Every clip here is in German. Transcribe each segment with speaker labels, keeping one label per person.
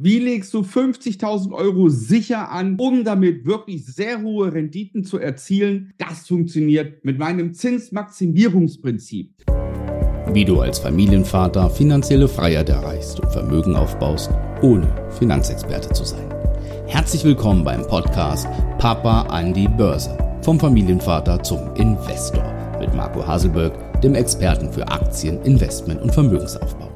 Speaker 1: Wie legst du 50.000 Euro sicher an, um damit wirklich sehr hohe Renditen zu erzielen? Das funktioniert mit meinem Zinsmaximierungsprinzip.
Speaker 2: Wie du als Familienvater finanzielle Freiheit erreichst und Vermögen aufbaust, ohne Finanzexperte zu sein. Herzlich willkommen beim Podcast Papa an die Börse. Vom Familienvater zum Investor mit Marco Haselberg, dem Experten für Aktien, Investment und Vermögensaufbau.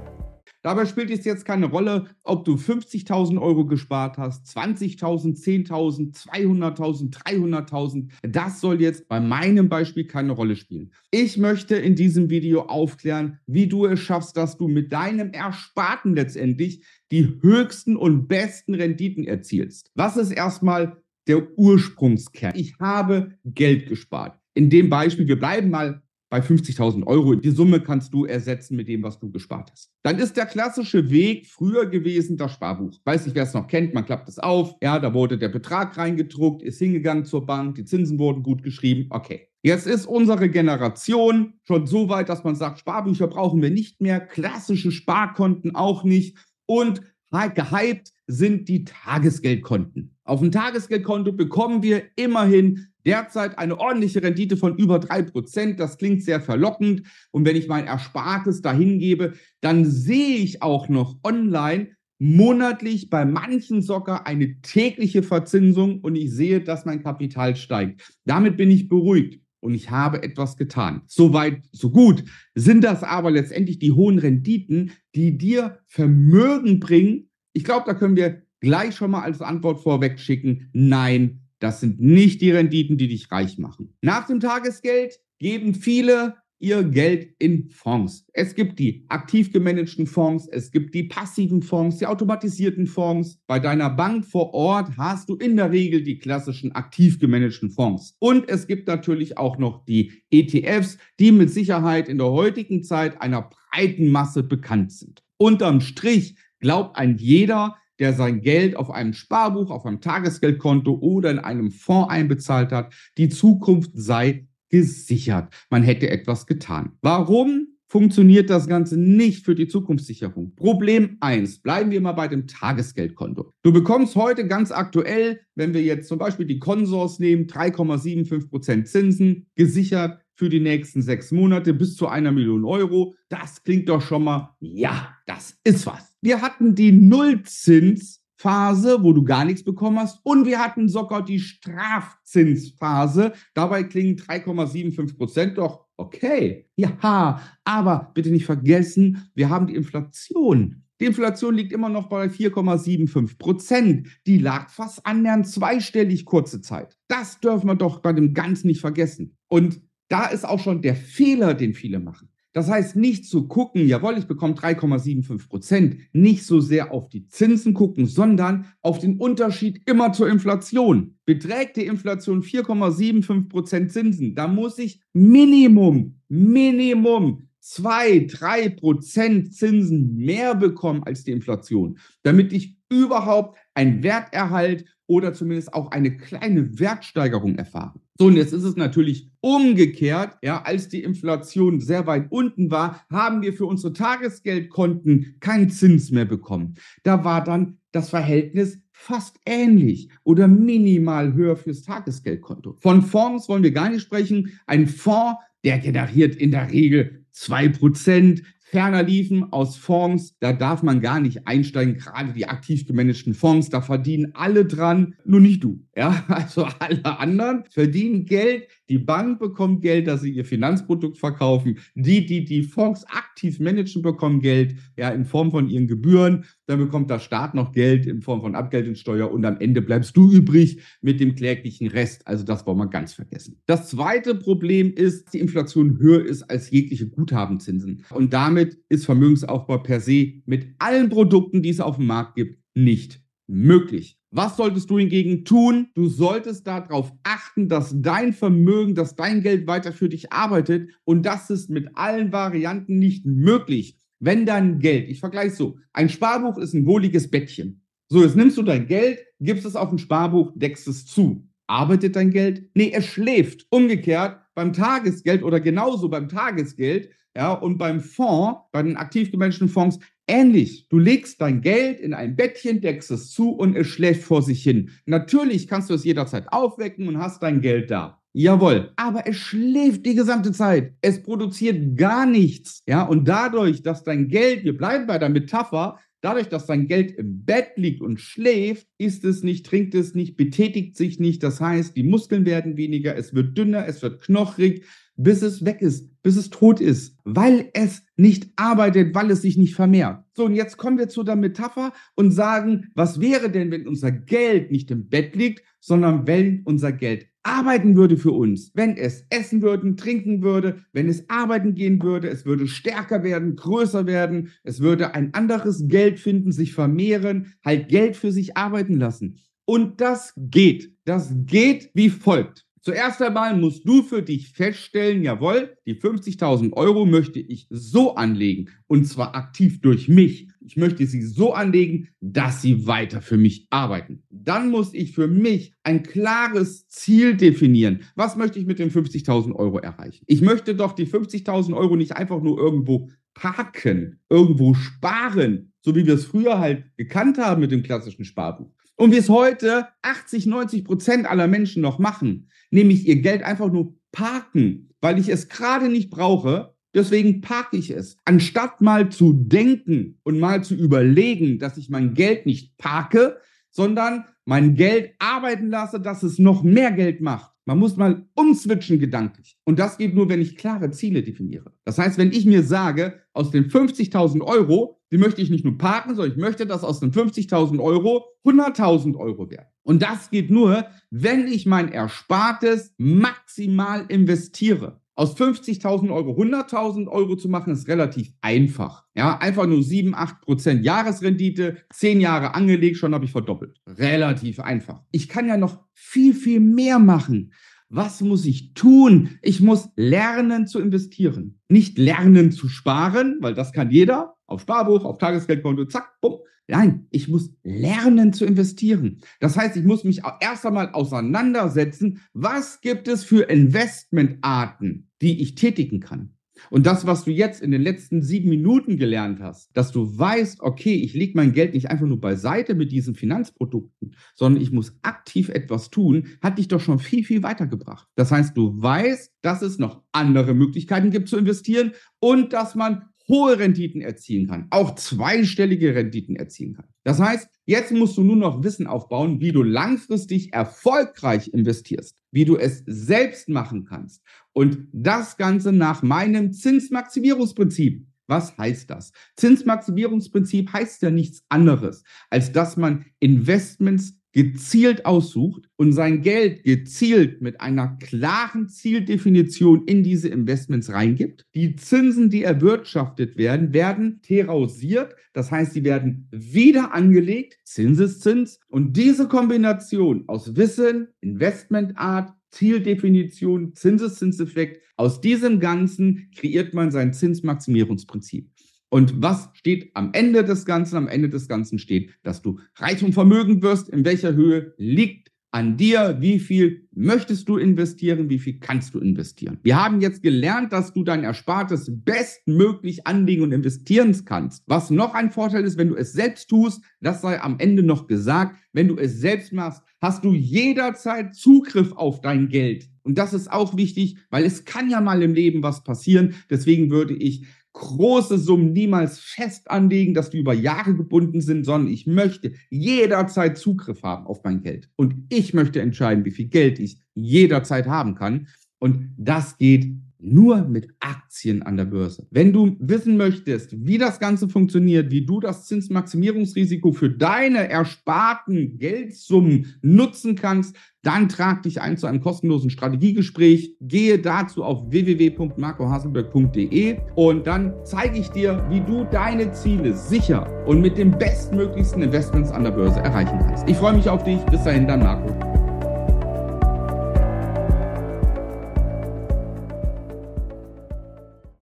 Speaker 1: Dabei spielt es jetzt keine Rolle, ob du 50.000 Euro gespart hast, 20.000, 10.000, 200.000, 300.000. Das soll jetzt bei meinem Beispiel keine Rolle spielen. Ich möchte in diesem Video aufklären, wie du es schaffst, dass du mit deinem Ersparten letztendlich die höchsten und besten Renditen erzielst. Was ist erstmal der Ursprungskern? Ich habe Geld gespart. In dem Beispiel, wir bleiben mal bei 50.000 Euro. Die Summe kannst du ersetzen mit dem, was du gespart hast. Dann ist der klassische Weg früher gewesen das Sparbuch. Weiß nicht, wer es noch kennt, man klappt es auf. Ja, da wurde der Betrag reingedruckt, ist hingegangen zur Bank, die Zinsen wurden gut geschrieben. Okay. Jetzt ist unsere Generation schon so weit, dass man sagt, Sparbücher brauchen wir nicht mehr, klassische Sparkonten auch nicht. Und gehypt sind die Tagesgeldkonten. Auf dem Tagesgeldkonto bekommen wir immerhin derzeit eine ordentliche Rendite von über drei Prozent. Das klingt sehr verlockend. Und wenn ich mein Erspartes dahin gebe, dann sehe ich auch noch online monatlich bei manchen sogar eine tägliche Verzinsung und ich sehe, dass mein Kapital steigt. Damit bin ich beruhigt und ich habe etwas getan. Soweit, so gut. Sind das aber letztendlich die hohen Renditen, die dir Vermögen bringen? Ich glaube, da können wir gleich schon mal als Antwort vorweg schicken. Nein, das sind nicht die Renditen, die dich reich machen. Nach dem Tagesgeld geben viele ihr Geld in Fonds. Es gibt die aktiv gemanagten Fonds, es gibt die passiven Fonds, die automatisierten Fonds. Bei deiner Bank vor Ort hast du in der Regel die klassischen aktiv gemanagten Fonds. Und es gibt natürlich auch noch die ETFs, die mit Sicherheit in der heutigen Zeit einer breiten Masse bekannt sind. Unterm Strich glaubt ein jeder, der sein Geld auf einem Sparbuch, auf einem Tagesgeldkonto oder in einem Fonds einbezahlt hat, die Zukunft sei gesichert. Man hätte etwas getan. Warum funktioniert das Ganze nicht für die Zukunftssicherung? Problem eins: Bleiben wir mal bei dem Tagesgeldkonto. Du bekommst heute ganz aktuell, wenn wir jetzt zum Beispiel die Konsors nehmen, 3,75% Zinsen gesichert für die nächsten sechs Monate bis zu einer Million Euro. Das klingt doch schon mal, ja, das ist was. Wir hatten die Nullzinsphase, wo du gar nichts bekommen hast. Und wir hatten sogar die Strafzinsphase. Dabei klingen 3,75 Prozent doch okay. Ja, aber bitte nicht vergessen, wir haben die Inflation. Die Inflation liegt immer noch bei 4,75 Prozent. Die lag fast annähernd zweistellig kurze Zeit. Das dürfen wir doch bei dem Ganzen nicht vergessen. Und da ist auch schon der Fehler, den viele machen. Das heißt, nicht zu gucken, jawohl, ich bekomme 3,75 Prozent, nicht so sehr auf die Zinsen gucken, sondern auf den Unterschied immer zur Inflation. Beträgt die Inflation 4,75 Prozent Zinsen, da muss ich Minimum, Minimum 2, 3 Prozent Zinsen mehr bekommen als die Inflation, damit ich überhaupt einen Werterhalt oder zumindest auch eine kleine Wertsteigerung erfahre. So, und jetzt ist es natürlich umgekehrt, ja, als die Inflation sehr weit unten war, haben wir für unsere Tagesgeldkonten keinen Zins mehr bekommen. Da war dann das Verhältnis fast ähnlich oder minimal höher fürs Tagesgeldkonto. Von Fonds wollen wir gar nicht sprechen. Ein Fonds, der generiert in der Regel 2%, ferner liefen aus Fonds, da darf man gar nicht einsteigen, gerade die aktiv gemanagten Fonds, da verdienen alle dran, nur nicht du. Ja, also alle anderen verdienen Geld, die Bank bekommt Geld, dass sie ihr Finanzprodukt verkaufen, die, die die Fonds aktiv managen, bekommen Geld, ja, in Form von ihren Gebühren, dann bekommt der Staat noch Geld in Form von Abgeltungssteuer und am Ende bleibst du übrig mit dem kläglichen Rest. Also das wollen wir ganz vergessen. Das zweite Problem ist, die Inflation höher ist als jegliche Guthabenzinsen und damit damit ist Vermögensaufbau per se mit allen Produkten, die es auf dem Markt gibt, nicht möglich. Was solltest du hingegen tun? Du solltest darauf achten, dass dein Vermögen, dass dein Geld weiter für dich arbeitet und das ist mit allen Varianten nicht möglich. Wenn dein Geld, ich vergleiche so, ein Sparbuch ist ein wohliges Bettchen. So, jetzt nimmst du dein Geld, gibst es auf ein Sparbuch, deckst es zu. Arbeitet dein Geld? Nee, es schläft. Umgekehrt, beim Tagesgeld oder genauso beim Tagesgeld ja, und beim Fonds, bei den aktiv gemanagten Fonds, Ähnlich, du legst dein Geld in ein Bettchen, deckst es zu und es schläft vor sich hin. Natürlich kannst du es jederzeit aufwecken und hast dein Geld da. Jawohl, aber es schläft die gesamte Zeit. Es produziert gar nichts. Ja, und dadurch, dass dein Geld, wir bleiben bei der Metapher, dadurch, dass dein Geld im Bett liegt und schläft, isst es nicht, trinkt es nicht, betätigt sich nicht. Das heißt, die Muskeln werden weniger, es wird dünner, es wird knochrig, bis es weg ist, bis es tot ist, weil es nicht arbeitet, weil es sich nicht vermehrt. So, und jetzt kommen wir zu der Metapher und sagen, was wäre denn, wenn unser Geld nicht im Bett liegt, sondern wenn unser Geld arbeiten würde für uns, wenn es essen würde, trinken würde, wenn es arbeiten gehen würde, es würde stärker werden, größer werden, es würde ein anderes Geld finden, sich vermehren, halt Geld für sich arbeiten lassen. Und das geht. Das geht wie folgt. Zuerst einmal musst du für dich feststellen, jawohl, die 50.000 Euro möchte ich so anlegen und zwar aktiv durch mich. Ich möchte sie so anlegen, dass sie weiter für mich arbeiten. Dann muss ich für mich ein klares Ziel definieren. Was möchte ich mit den 50.000 Euro erreichen? Ich möchte doch die 50.000 Euro nicht einfach nur irgendwo parken, irgendwo sparen, so wie wir es früher halt gekannt haben mit dem klassischen Sparbuch. Und wie es heute 80, 90 Prozent aller Menschen noch machen nämlich ihr Geld einfach nur parken, weil ich es gerade nicht brauche. Deswegen parke ich es. Anstatt mal zu denken und mal zu überlegen, dass ich mein Geld nicht parke, sondern mein Geld arbeiten lasse, dass es noch mehr Geld macht. Man muss mal umswitchen gedanklich. Und das geht nur, wenn ich klare Ziele definiere. Das heißt, wenn ich mir sage, aus den 50.000 Euro, die möchte ich nicht nur parken, sondern ich möchte, dass aus den 50.000 Euro 100.000 Euro werden. Und das geht nur, wenn ich mein Erspartes maximal investiere. Aus 50.000 Euro 100.000 Euro zu machen, ist relativ einfach. Ja, einfach nur 7, 8 Prozent Jahresrendite, 10 Jahre angelegt, schon habe ich verdoppelt. Relativ einfach. Ich kann ja noch viel, viel mehr machen. Was muss ich tun? Ich muss lernen zu investieren. Nicht lernen zu sparen, weil das kann jeder. Auf Sparbuch, auf Tagesgeldkonto, zack, bumm. Nein, ich muss lernen zu investieren. Das heißt, ich muss mich erst einmal auseinandersetzen, was gibt es für Investmentarten, die ich tätigen kann. Und das, was du jetzt in den letzten sieben Minuten gelernt hast, dass du weißt, okay, ich lege mein Geld nicht einfach nur beiseite mit diesen Finanzprodukten, sondern ich muss aktiv etwas tun, hat dich doch schon viel, viel weitergebracht. Das heißt, du weißt, dass es noch andere Möglichkeiten gibt zu investieren und dass man hohe Renditen erzielen kann, auch zweistellige Renditen erzielen kann. Das heißt, jetzt musst du nur noch Wissen aufbauen, wie du langfristig erfolgreich investierst, wie du es selbst machen kannst. Und das Ganze nach meinem Zinsmaximierungsprinzip. Was heißt das? Zinsmaximierungsprinzip heißt ja nichts anderes, als dass man Investments gezielt aussucht und sein Geld gezielt mit einer klaren Zieldefinition in diese Investments reingibt. Die Zinsen, die erwirtschaftet werden, werden terausiert. Das heißt, sie werden wieder angelegt, Zinseszins. Und diese Kombination aus Wissen, Investmentart, Zieldefinition, Zinseszinseffekt, aus diesem Ganzen kreiert man sein Zinsmaximierungsprinzip. Und was steht am Ende des Ganzen? Am Ende des Ganzen steht, dass du reich und vermögend wirst. In welcher Höhe liegt an dir, wie viel möchtest du investieren, wie viel kannst du investieren. Wir haben jetzt gelernt, dass du dein Erspartes bestmöglich anlegen und investieren kannst. Was noch ein Vorteil ist, wenn du es selbst tust, das sei am Ende noch gesagt, wenn du es selbst machst, hast du jederzeit Zugriff auf dein Geld. Und das ist auch wichtig, weil es kann ja mal im Leben was passieren. Deswegen würde ich große Summen niemals fest anlegen, dass die über Jahre gebunden sind, sondern ich möchte jederzeit Zugriff haben auf mein Geld. Und ich möchte entscheiden, wie viel Geld ich jederzeit haben kann. Und das geht nur mit Aktien an der Börse. Wenn du wissen möchtest, wie das Ganze funktioniert, wie du das Zinsmaximierungsrisiko für deine ersparten Geldsummen nutzen kannst, dann trag dich ein zu einem kostenlosen Strategiegespräch. Gehe dazu auf www.marcohaselberg.de und dann zeige ich dir, wie du deine Ziele sicher und mit den bestmöglichsten Investments an der Börse erreichen kannst. Ich freue mich auf dich. Bis dahin, dann Marco.